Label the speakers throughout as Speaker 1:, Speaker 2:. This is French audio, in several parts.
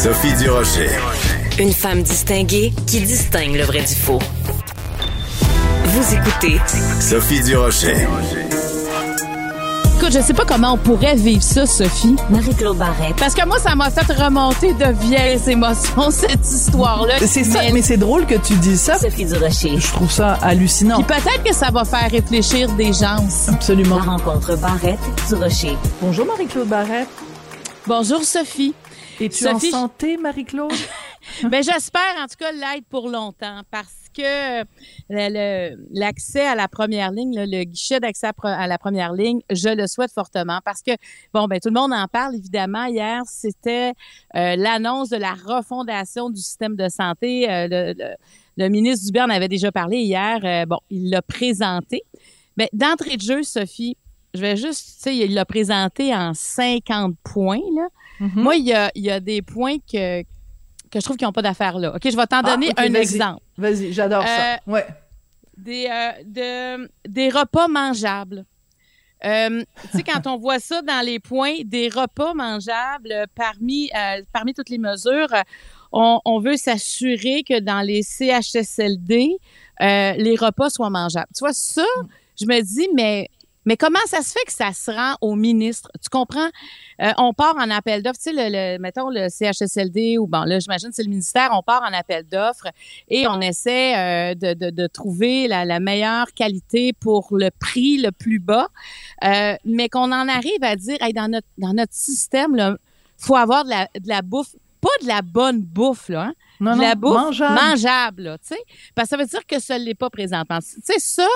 Speaker 1: Sophie Durocher.
Speaker 2: Une femme distinguée qui distingue le vrai du faux. Vous écoutez
Speaker 1: Sophie Durocher.
Speaker 3: Écoute, je sais pas comment on pourrait vivre ça, Sophie.
Speaker 2: Marie-Claude Barrette.
Speaker 3: Parce que moi, ça m'a fait remonter de vieilles émotions, cette histoire-là.
Speaker 4: C'est ça, mais c'est drôle que tu dises ça.
Speaker 2: Sophie Durocher.
Speaker 4: Je trouve ça hallucinant.
Speaker 3: Puis peut-être que ça va faire réfléchir des gens.
Speaker 4: Absolument.
Speaker 2: La rencontre Barrette Durocher.
Speaker 4: Bonjour Marie-Claude Barrette.
Speaker 3: Bonjour, Sophie.
Speaker 4: Es-tu en santé, Marie-Claude?
Speaker 3: Ben, j'espère, en tout cas, l'être pour longtemps parce que l'accès à la première ligne, le guichet d'accès à, la première ligne, je le souhaite fortement parce que, bon, ben, tout le monde en parle, évidemment. Hier, c'était euh, l'annonce de la refondation du système de santé. Euh, le, le- le ministre Dubé en avait déjà parlé hier. Euh, bon, il l'a présenté. Mais d'entrée de jeu, Sophie, je vais juste, tu sais, il l'a présenté en 50 points, là.
Speaker 4: Mhm.
Speaker 3: Moi, il y a, il y a des points que, que je trouve qu'ils n'ont pas d'affaire là. OK, je vais t'en
Speaker 4: Ah,
Speaker 3: donner un exemple.
Speaker 4: Vas-y, j'adore ça.
Speaker 3: Euh,
Speaker 4: Ouais.
Speaker 3: Des, euh, de, des repas mangeables. Euh, tu sais, quand on voit ça dans les points, des repas mangeables parmi, parmi toutes les mesures, on, on veut s'assurer que dans les CHSLD, les repas soient mangeables. Tu vois, ça, je me dis, mais, mais comment ça se fait que ça se rend au ministre? Tu comprends? Euh, on part en appel d'offres. Tu sais, mettons le CHSLD ou bon, là, j'imagine c'est le ministère, on part en appel d'offres et on essaie euh, de, trouver la, meilleure qualité pour le prix le plus bas. Euh, mais qu'on en arrive à dire, hey, dans, notre, dans notre système, il faut avoir de la bouffe, pas de la bonne bouffe, là, hein,
Speaker 4: Non,
Speaker 3: de
Speaker 4: non,
Speaker 3: la bouffe
Speaker 4: mangeable.
Speaker 3: mangeable, là, tu sais. Parce que ça veut dire que ça ne l'est pas présentement. Tu sais, ça,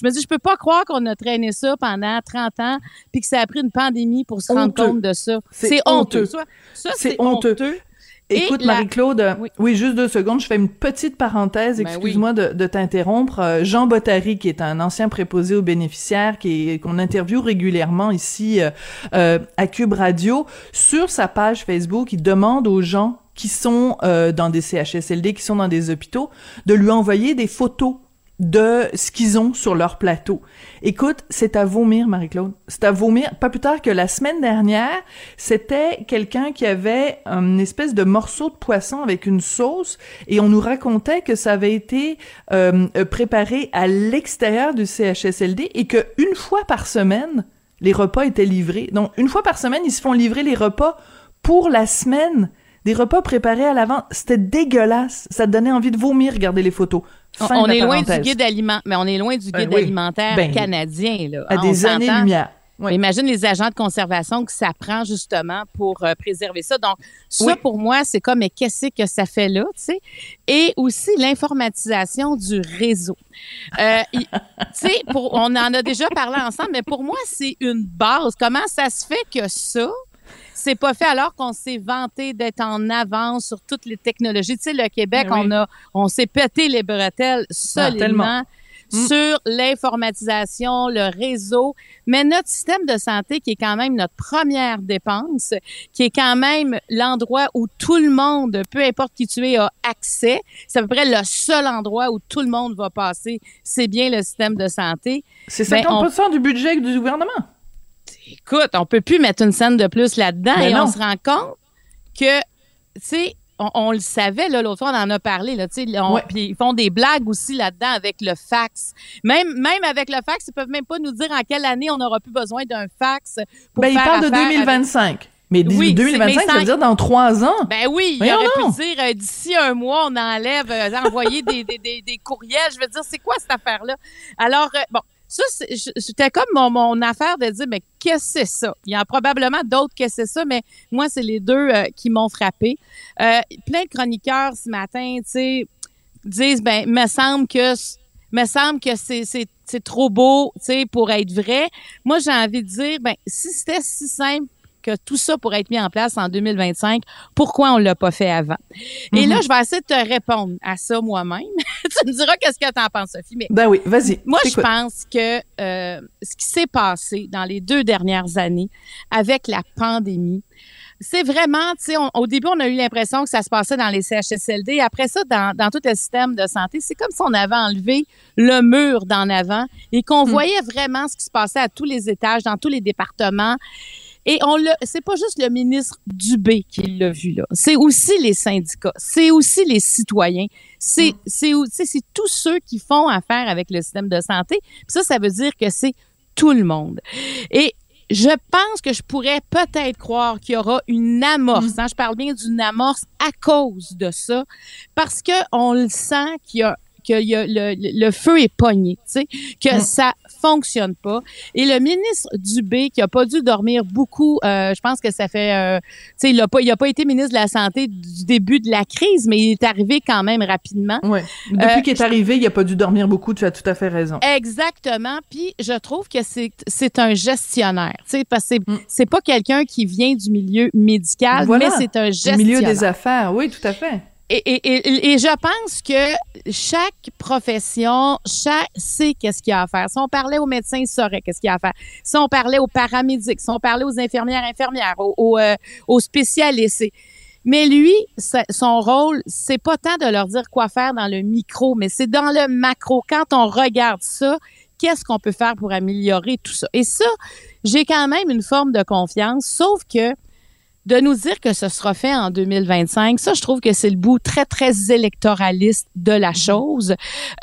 Speaker 3: je me dis, je peux pas croire qu'on a traîné ça pendant 30 ans puis que ça a pris une pandémie pour se rendre compte de ça.
Speaker 4: C'est
Speaker 3: honteux.
Speaker 4: honteux.
Speaker 3: Ça,
Speaker 4: C'est
Speaker 3: c'est
Speaker 4: honteux.
Speaker 3: honteux.
Speaker 4: Écoute,
Speaker 3: la-
Speaker 4: Marie-Claude,
Speaker 3: Oui.
Speaker 4: oui. juste deux secondes, je fais une petite parenthèse,
Speaker 3: Ben
Speaker 4: excuse-moi de, de t'interrompre. Euh, Jean Bottary, qui est un ancien préposé aux bénéficiaires, qui est- qu'on interviewe régulièrement ici euh, euh, à Cube Radio, sur sa page Facebook, il demande aux gens qui sont euh, dans des CHSLD, qui sont dans des hôpitaux, de lui envoyer des photos de ce qu'ils ont sur leur plateau. Écoute, c'est à vomir, Marie-Claude. C'est à vomir. Pas plus tard que la semaine dernière, c'était quelqu'un qui avait une espèce de morceau de poisson avec une sauce et on nous racontait que ça avait été euh, préparé à l'extérieur du CHSLD et que une fois par semaine, les repas étaient livrés. Donc, une fois par semaine, ils se font livrer les repas pour la semaine. Des repas préparés à l'avant. C'était dégueulasse. Ça te donnait envie de vomir, regarder les photos.
Speaker 3: On,
Speaker 4: Fin
Speaker 3: est loin du guide alimentaire, mais on est loin du
Speaker 4: Ben
Speaker 3: guide
Speaker 4: oui.
Speaker 3: alimentaire
Speaker 4: Ben,
Speaker 3: canadien, là.
Speaker 4: À
Speaker 3: Hein, on
Speaker 4: des années-lumière.
Speaker 3: Imagine les agents de conservation que ça prend justement pour euh, préserver ça. Donc, ça,
Speaker 4: Oui.
Speaker 3: pour moi, c'est comme, mais qu'est-ce que ça fait là, tu sais? Et aussi l'informatisation du réseau. Euh, tu sais, pour- on en a déjà parlé ensemble, mais pour moi, c'est une base. Comment ça se fait que ça, c'est pas fait alors qu'on s'est vanté d'être en avance sur toutes les technologies. Tu sais, le Québec,
Speaker 4: Ben oui.
Speaker 3: on a, on s'est pété les bretelles solidement
Speaker 4: tellement. Mm.
Speaker 3: sur l'informatisation, le réseau, mais notre système de santé qui est quand même notre première dépense, qui est quand même l'endroit où tout le monde, peu importe qui tu es, a accès. C'est à peu près le seul endroit où tout le monde va passer. C'est bien le système de santé.
Speaker 4: C'est
Speaker 3: Ben,
Speaker 4: 50% du budget du gouvernement.
Speaker 3: Écoute, on peut plus mettre une scène de plus là-dedans et
Speaker 4: non.
Speaker 3: on se rend compte que, tu sais, on, on le savait, là, l'autre fois, on en a parlé, là, tu sais,
Speaker 4: Ouais.
Speaker 3: ils font des blagues aussi là-dedans avec le fax. Même, même avec le fax, ils peuvent même pas nous dire en quelle année on n'aura plus besoin d'un fax pour
Speaker 4: Ben, il
Speaker 3: faire
Speaker 4: parle de
Speaker 3: affaire avec-
Speaker 4: 2025. Mais dis-
Speaker 3: Oui, c'est-
Speaker 4: 2025,
Speaker 3: mais
Speaker 4: ça veut dire dans trois ans.
Speaker 3: Ben oui, il
Speaker 4: Voyons
Speaker 3: aurait pu dire euh, d'ici un mois, on enlève, euh, envoyer des, des, des, des courriels. Je veux dire, c'est quoi cette affaire-là? Alors, euh, bon, ça, c'était comme mon, affaire de dire, mais qu'est-ce que c'est ça? Il y en a probablement d'autres que c'est ça, mais moi, c'est les deux euh, qui m'ont frappé. Euh, plein de chroniqueurs ce matin, tu sais, disent, ben, me semble que me semble que c'est trop beau, tu sais, pour être vrai. Moi, j'ai envie de dire, ben, si c'était si simple que tout ça pourrait être mis en place en 2025, pourquoi on l'a pas fait avant? Et là, je vais essayer de te répondre à ça moi-même. tu me diras qu'est-ce que tu en penses, Sophie. Mais
Speaker 4: Ben oui, vas-y.
Speaker 3: moi, je pense que euh, ce qui s'est passé dans les deux dernières années avec la pandémie, c'est vraiment, tu sais, au début, on a eu l'impression que ça se passait dans les CHSLD. Après ça, dans, dans tout le système de santé, c'est comme si on avait enlevé le mur d'en avant et qu'on voyait vraiment ce qui se passait à tous les étages, dans tous les départements. Et on le, c'est pas juste le ministre Dubé qui l'a vu là. C'est aussi les syndicats, c'est aussi les citoyens, c'est, mm. c'est, c'est tous ceux qui font affaire avec le système de santé. Puis ça, ça veut dire que c'est tout le monde. Et je pense que je pourrais peut-être croire qu'il y aura une amorce. Mm. Hein, je parle bien d'une amorce à cause de ça, parce que on le sent qu'il y a que y a le, le, feu est pogné, que mm. ça fonctionne pas. Et le ministre Dubé, qui a pas dû dormir beaucoup, euh, je pense que ça fait, euh, tu sais, il a pas, il a pas été ministre de la santé du début de la crise, mais il est arrivé quand même rapidement.
Speaker 4: Ouais. Depuis euh, qu'il est arrivé, il a pas dû dormir beaucoup. Tu as tout à fait raison.
Speaker 3: Exactement. Puis je trouve que c'est c'est un gestionnaire, tu sais, parce que c'est mm. c'est pas quelqu'un qui vient du milieu médical, mais c'est un gestionnaire. Du
Speaker 4: milieu des affaires, oui, tout à fait.
Speaker 3: Et, je pense que chaque profession, chaque sait qu'est-ce qu'il y a à faire. Si on parlait aux médecins, ils sauraient qu'est-ce qu'il y a à faire. Si on parlait aux paramédics, si on parlait aux infirmières, infirmières, aux, aux, euh, aux spécialistes. Mais lui, son rôle, c'est pas tant de leur dire quoi faire dans le micro, mais c'est dans le macro. Quand on regarde ça, qu'est-ce qu'on peut faire pour améliorer tout ça? Et ça, j'ai quand même une forme de confiance, sauf que de nous dire que ce sera fait en 2025, ça, je trouve que c'est le bout très, très électoraliste de la mhm. chose.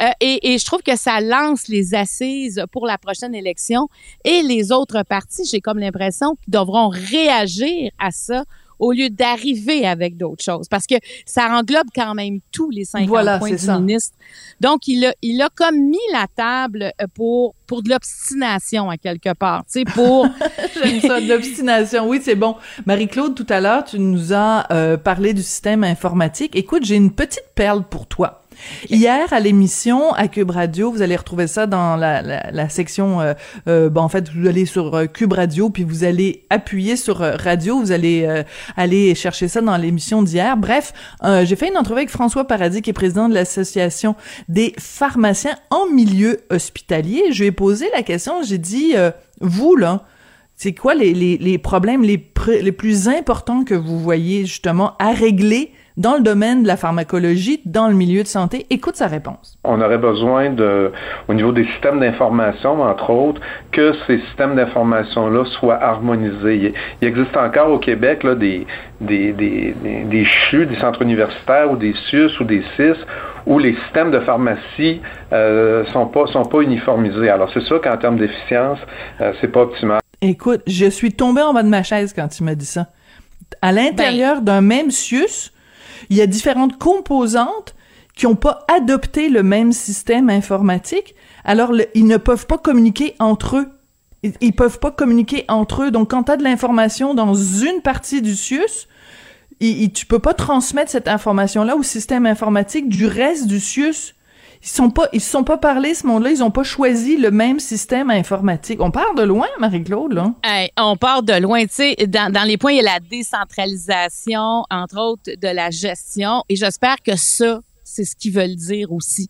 Speaker 3: Euh, et, et, je trouve que ça lance les assises pour la prochaine élection. Et les autres partis, j'ai comme l'impression qu'ils devront réagir à ça au lieu d'arriver avec d'autres choses. Parce que ça englobe quand même tous les cinq points du ministre. Donc, il a, il a comme mis la table euh, pour, pour de l'obstination à quelque part. Tu sais, pour...
Speaker 4: J'aime ça, de l'obstination. Oui, c'est bon. Marie-Claude, tout à l'heure, tu nous as euh, parlé du système informatique. Écoute, j'ai une petite perle pour toi. Hier, à l'émission, à Cube Radio, vous allez retrouver ça dans la, section, euh, euh, bon, en fait, vous allez sur euh, Cube Radio, puis vous allez appuyer sur euh, Radio, vous allez aller chercher ça dans l'émission d'hier. Bref, j'ai fait une entrevue avec François Paradis, qui est président de l'Association des pharmaciens en milieu hospitalier. Je lui ai posé la question, j'ai dit, vous, là, c'est quoi les, les, les problèmes les plus importants que vous voyez justement à régler dans le domaine de la pharmacologie, dans le milieu de santé? Écoute sa réponse.
Speaker 5: On aurait besoin de, au niveau des systèmes d'information, entre autres, que ces systèmes d'information-là soient harmonisés. Il, existe encore au Québec là, des, des, des, des, CHU, des centres universitaires ou des CIUS ou des CIS où les systèmes de pharmacie euh, sont pas sont pas uniformisés. Alors c'est sûr qu'en termes d'efficience, euh, c'est pas optimal.
Speaker 4: Écoute, je suis tombée en bas de ma chaise quand tu m'as dit ça. À l'intérieur ben, d'un même CIUS, il y a différentes composantes qui n'ont pas adopté le même système informatique, alors ils ne peuvent pas communiquer entre eux. Ils, ils peuvent pas communiquer entre eux. Donc, quand tu as de l'information dans une partie du CIUS, tu tu peux pas transmettre cette information-là au système informatique du reste du CIUS. Ils sont pas, ils se sont pas parlé ce monde-là. Ils ont pas choisi le même système informatique. On part de loin, Marie-Claude, là.
Speaker 3: on part de loin. Tu sais, dans, dans les points, il y a la décentralisation, entre autres, de la gestion. Et j'espère que ça, c'est ce qu'ils veulent dire aussi.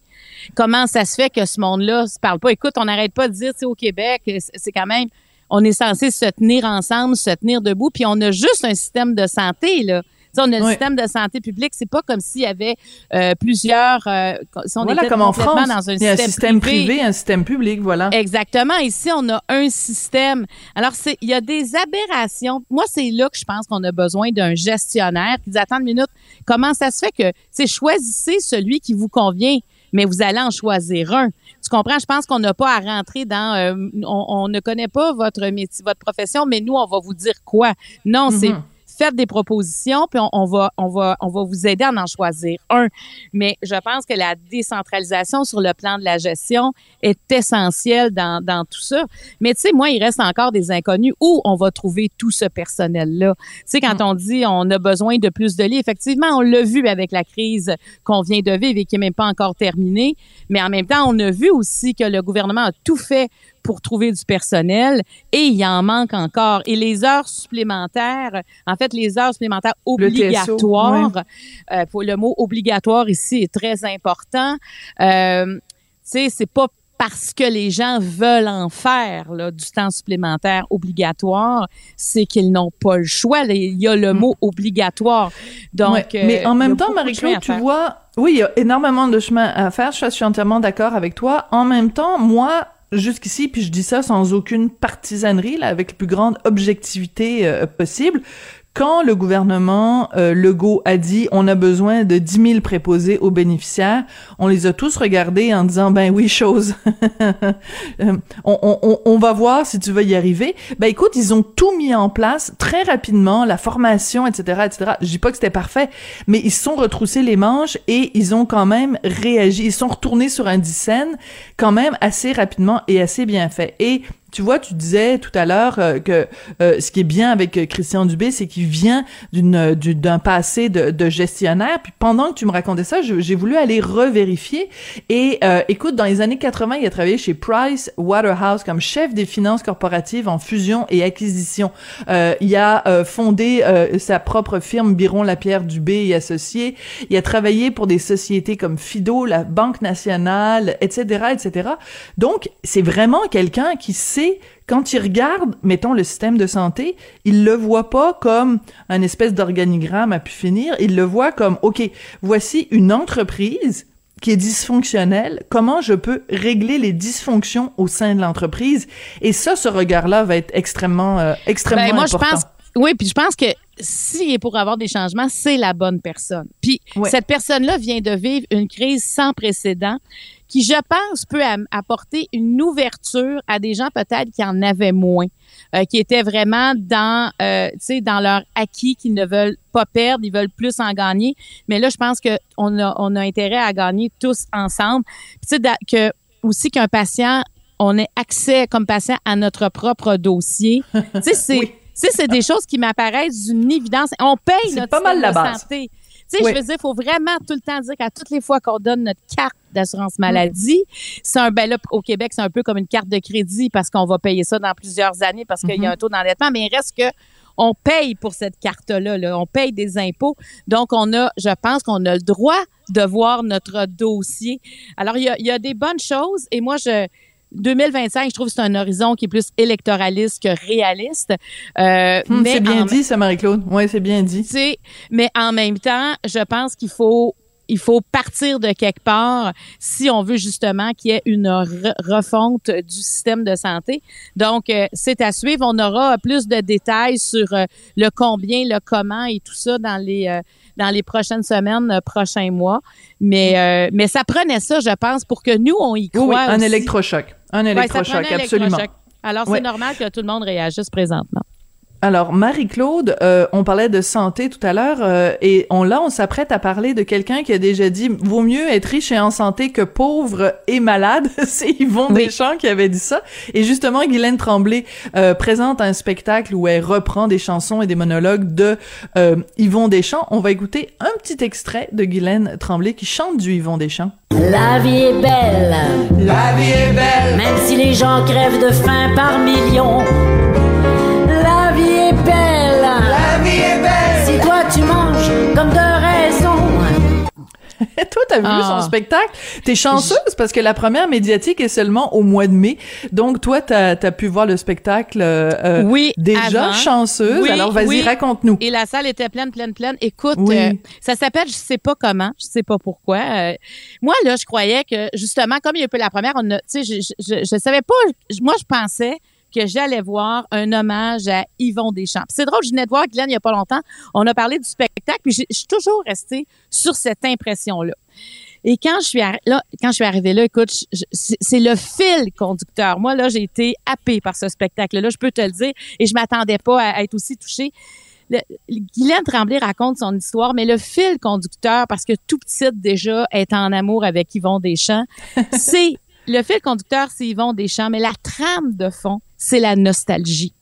Speaker 3: Comment ça se fait que ce monde-là se parle pas? Écoute, on n'arrête pas de dire, au Québec, c'est quand même, on est censé se tenir ensemble, se tenir debout, puis on a juste un système de santé, là on a le système de santé publique, c'est pas comme s'il y avait euh, plusieurs. Euh,
Speaker 4: si on était comme en France, dans un il y a système, un système privé, un système public, voilà.
Speaker 3: Exactement. Ici, on a un système. Alors, il y a des aberrations. Moi, c'est là que je pense qu'on a besoin d'un gestionnaire qui dit attends une minute, comment ça se fait que c'est choisissez celui qui vous convient mais vous allez en choisir un. Tu comprends? Je pense qu'on n'a pas à rentrer dans euh, on, on, ne connaît pas votre métier, votre profession, mais nous, on va vous dire quoi. Non, c'est mm-hmm faites des propositions, puis on, va, on, va, on va vous aider à en choisir un. Mais je pense que la décentralisation sur le plan de la gestion est essentielle dans, dans tout ça. Mais tu sais, moi, il reste encore des inconnus où on va trouver tout ce personnel-là. Tu sais, quand on dit on a besoin de plus de lits, effectivement, on l'a vu avec la crise qu'on vient de vivre et qui n'est même pas encore terminée. Mais en même temps, on a vu aussi que le gouvernement a tout fait pour trouver du personnel et il en manque encore. Et les heures supplémentaires, en fait, les heures supplémentaires obligatoires, le, euh, le mot obligatoire ici est très important. Euh, tu sais, c'est pas parce que les gens veulent en faire là, du temps supplémentaire obligatoire, c'est qu'ils n'ont pas le choix. Il y a le mm. mot obligatoire. Donc,
Speaker 4: mais en même temps, Marie-Claude, tu vois, oui, il y a énormément de chemin à faire. Je suis entièrement d'accord avec toi. En même temps, moi, jusqu'ici, puis je dis ça sans aucune partisanerie, là, avec la plus grande objectivité euh, possible, quand le gouvernement euh, Legault a dit on a besoin de 10 000 préposés aux bénéficiaires, on les a tous regardés en disant ben oui chose, euh, on, on, on, va voir si tu vas y arriver. Ben écoute, ils ont tout mis en place très rapidement, la formation, etc., etc. Je dis pas que c'était parfait, mais ils se sont retroussés les manches et ils ont quand même réagi. Ils sont retournés sur un scène quand même assez rapidement et assez bien fait. Et tu vois, tu disais tout à l'heure euh, que euh, ce qui est bien avec euh, Christian Dubé, c'est qu'il vient d'une d'un passé de, de, gestionnaire. Puis pendant que tu me racontais ça, j'ai voulu aller revérifier. Et écoute, dans les années 80, il a travaillé chez Price Waterhouse comme chef des finances corporatives en fusion et acquisition. il a fondé sa propre firme Biron Lapierre Dubé et associés. Il a travaillé pour des sociétés comme Fido, la Banque nationale, etc., etc. Donc, c'est vraiment quelqu'un qui quand il regarde, mettons, le système de santé, il le voit pas comme un espèce d'organigramme à pu finir, il le voit comme, OK, voici une entreprise qui est dysfonctionnelle, comment je peux régler les dysfonctions au sein de l'entreprise? Et ça, ce regard-là va être extrêmement, euh, extrêmement ben, moi, Je
Speaker 3: pense, oui, puis je pense que s'il est pour avoir des changements, c'est la bonne personne. Puis cette personne-là vient de vivre une crise sans précédent qui, je pense, peut apporter une ouverture à des gens peut-être qui en avaient moins, euh, qui étaient vraiment dans, euh, tu sais, dans leur acquis, qu'ils ne veulent pas perdre, ils veulent plus en gagner. Mais là, je pense que on a, on a intérêt à gagner tous ensemble. Tu sais, que aussi qu'un patient, on ait accès comme patient à notre propre dossier. tu sais, c'est c'est des choses qui m'apparaissent d'une évidence. On paye notre pas mal la base. santé. Tu sais, je veux dire, il faut vraiment tout le temps dire qu'à toutes les fois qu'on donne notre carte d'assurance maladie, c'est un ben là au Québec, c'est un peu comme une carte de crédit parce qu'on va payer ça dans plusieurs années parce qu'il y a mm-hmm. un taux d'endettement, mais il reste que on paye pour cette carte-là, là. on paye des impôts. Donc, on a, je pense qu'on a le droit de voir notre dossier. Alors, il y a, il y a des bonnes choses et moi, je, 2025, je trouve que c'est un horizon qui est plus électoraliste que réaliste.
Speaker 4: Euh, hmm, c'est bien dit, ça, Marie-Claude. Oui, c'est bien dit.
Speaker 3: Mais en même temps, je pense qu'il faut il faut partir de quelque part si on veut justement qu'il y ait une refonte du système de santé. Donc, euh, c'est à suivre. On aura plus de détails sur euh, le combien, le comment et tout ça dans les euh, dans les prochaines semaines, prochains mois. Mais mais ça prenait ça, je pense, pour que nous on y croit. Oui,
Speaker 4: un électrochoc, un électrochoc, absolument.
Speaker 3: Alors c'est normal que tout le monde réagisse présentement.
Speaker 4: Alors, Marie-Claude, euh, on parlait de santé tout à l'heure, euh, et on là, on s'apprête à parler de quelqu'un qui a déjà dit « Vaut mieux être riche et en santé que pauvre et malade ». C'est Yvon Deschamps qui avait dit ça. Et justement, Guylaine Tremblay euh, présente un spectacle où elle reprend des chansons et des monologues de Yvon Deschamps. On va écouter un petit extrait de Guylaine Tremblay qui chante du Yvon Deschamps.
Speaker 6: La vie est belle,
Speaker 7: la vie est belle,
Speaker 6: même si les gens crèvent de faim par millions comme de raison.
Speaker 4: Toi, t'as vu son ah. spectacle? T'es chanceuse parce que la première médiatique est seulement au mois de mai. Donc, toi, t'as as pu voir le spectacle euh, euh oui, déjà chanceuse. Alors, vas-y, raconte-nous.
Speaker 3: Et la salle était pleine, pleine, pleine. Écoute, euh, ça s'appelle Je sais pas comment, je sais pas pourquoi. Euh, moi, là, je croyais que, justement, comme il y a eu la première, on a, tu sais, je, je, je savais pas, moi, je pensais que j'allais voir un hommage à Yvon Deschamps. C'est drôle, je venais de voir Glenn il n'y a pas longtemps. On a parlé du spectacle, puis je suis toujours restée sur cette impression-là. Et quand je suis là, quand je suis arrivée là, écoute, c'est le fil conducteur. Moi là, j'ai été happée par ce spectacle-là, je peux te le dire, et je m'attendais pas à, être aussi touchée. Le, Guylaine Tremblay raconte son histoire, mais le fil conducteur, parce que tout petit déjà est en amour avec Yvon Deschamps, c'est le fil conducteur, c'est Yvon Deschamps, mais la trame de fond, c'est la nostalgie.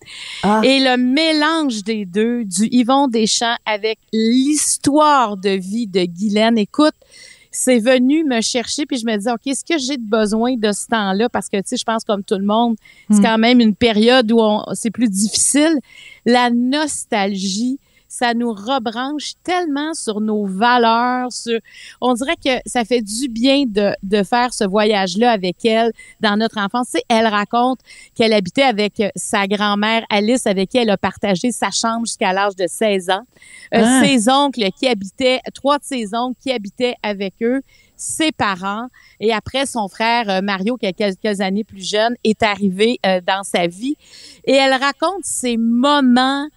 Speaker 3: Ah. Et le mélange des deux, du Yvon Deschamps avec l'histoire de vie de Guylaine, écoute, c'est venu me chercher puis je me disais OK, est-ce que j'ai besoin de ce temps-là? Parce que tu sais je pense comme tout le monde, c'est hmm. quand même une période où c'est plus difficile. La nostalgie, ça nous rebranche tellement sur nos valeurs, sur, on dirait que ça fait du bien de, de faire ce voyage-là avec elle dans notre enfance. Tu elle raconte qu'elle habitait avec sa grand-mère Alice, avec qui elle a partagé sa chambre jusqu'à l'âge de 16 ans. Euh, ah. Ses oncles qui habitaient, trois de ses oncles qui habitaient avec eux, ses parents et après son frère euh, Mario qui a quelques années plus jeune est arrivé euh, dans sa vie et elle raconte ces moments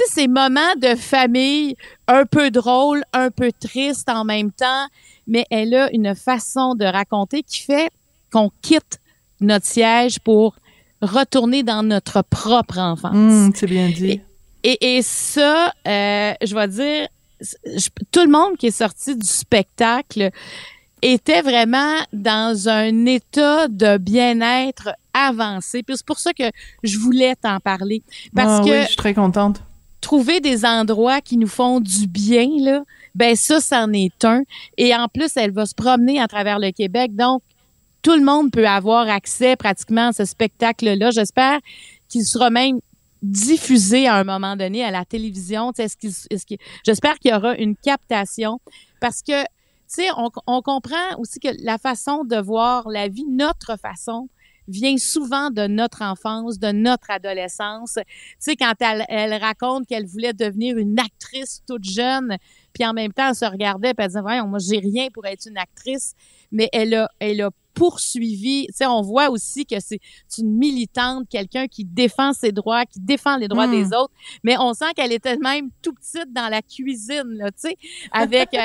Speaker 3: tu sais ces moments de famille un peu drôles, un peu tristes en même temps, mais elle a une façon de raconter qui fait qu'on quitte notre siège pour retourner dans notre propre enfance.
Speaker 4: Mmh, c'est bien dit.
Speaker 3: Et, et ça, euh, je vais dire, je- tout le monde qui est sorti du spectacle était vraiment dans un état de bien-être avancé. Puis c'est pour ça que je voulais t'en parler. Parce
Speaker 4: Ah
Speaker 3: que
Speaker 4: oui, je suis très contente.
Speaker 3: Trouver des endroits qui nous font du bien, là, ben ça, c'en est un. Et en plus, elle va se promener à travers le Québec. Donc, tout le monde peut avoir accès pratiquement à ce spectacle-là. J'espère qu'il sera même diffusé à un moment donné à la télévision. Est-ce est-ce j'espère qu'il y aura une captation parce que, tu sais, on comprend aussi que la façon de voir la vie, notre façon, vient souvent de notre enfance, de notre adolescence. Tu sais, quand elle, elle raconte qu'elle voulait devenir une actrice toute jeune, puis en même temps, elle se regardait, puis elle disait, voyons, moi, j'ai rien pour être une actrice, mais elle a, elle a poursuivi. Tu sais, on voit aussi que c'est une militante, quelqu'un qui défend ses droits, qui défend les droits des autres, mais on sent qu'elle était même tout petite dans la cuisine, là, tu sais, avec, tu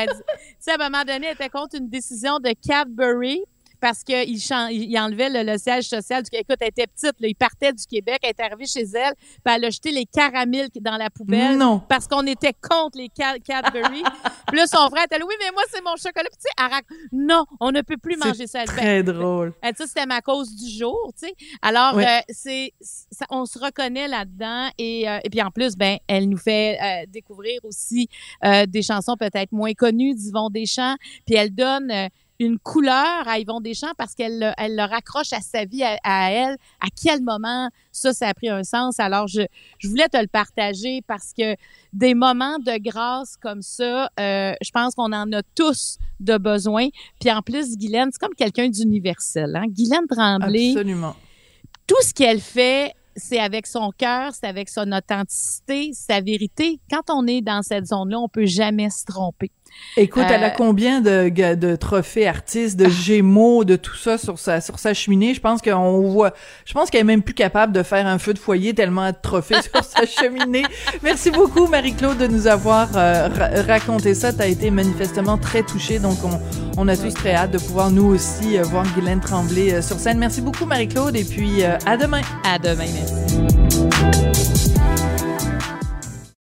Speaker 3: sais, à un moment donné, elle était contre une décision de Cadbury, parce qu'il il enlevait le, le siège social du Écoute, elle était petite, là, il partait du Québec, elle est arrivée chez elle, puis elle a jeté les caramels dans la poubelle
Speaker 4: Non.
Speaker 3: parce qu'on était contre les Ca- Cadbury. puis là, son frère était là, oui, mais moi, c'est mon chocolat. Puis tu sais, non, on ne peut plus manger ça.
Speaker 4: C'est
Speaker 3: Ben,
Speaker 4: très drôle.
Speaker 3: elle ça, c'était ma cause du jour, tu sais. Alors,
Speaker 4: Ouais.
Speaker 3: euh, c'est, on se reconnaît là-dedans. Et, euh, et puis, en plus, ben, elle nous fait euh, découvrir aussi euh, des chansons peut-être moins connues d'Yvon Deschamps. Puis, elle donne euh, une couleur à Yvon Deschamps parce qu'elle le- elle le raccroche à sa vie, à, à elle. À quel moment ça, ça a pris un sens? Alors, je, je voulais te le partager parce que des moments de grâce comme ça, euh, je pense qu'on en a tous de besoin. Puis en plus, Guylaine, c'est comme quelqu'un d'universel. Hein? Guylaine Tremblay,
Speaker 4: Absolument.
Speaker 3: tout ce qu'elle fait, c'est avec son cœur, c'est avec son authenticité, sa vérité. Quand on est dans cette zone-là, on peut jamais se tromper.
Speaker 4: Écoute, elle a
Speaker 3: Euh,
Speaker 4: combien de, trophées artistes, de gémeaux, de tout ça sur sa sur sa cheminée? Je pense qu'on voit. Je pense qu'elle est même plus capable de faire un feu de foyer tellement de trophées sur sa cheminée. Merci beaucoup, Marie-Claude, de nous avoir euh, ra- raconté ça. T'as été manifestement très touchée, donc on, on a tous très hâte de pouvoir nous aussi euh, voir Guylaine Tremblay sur scène. Merci beaucoup, Marie-Claude, et puis à demain.
Speaker 3: À demain, merci.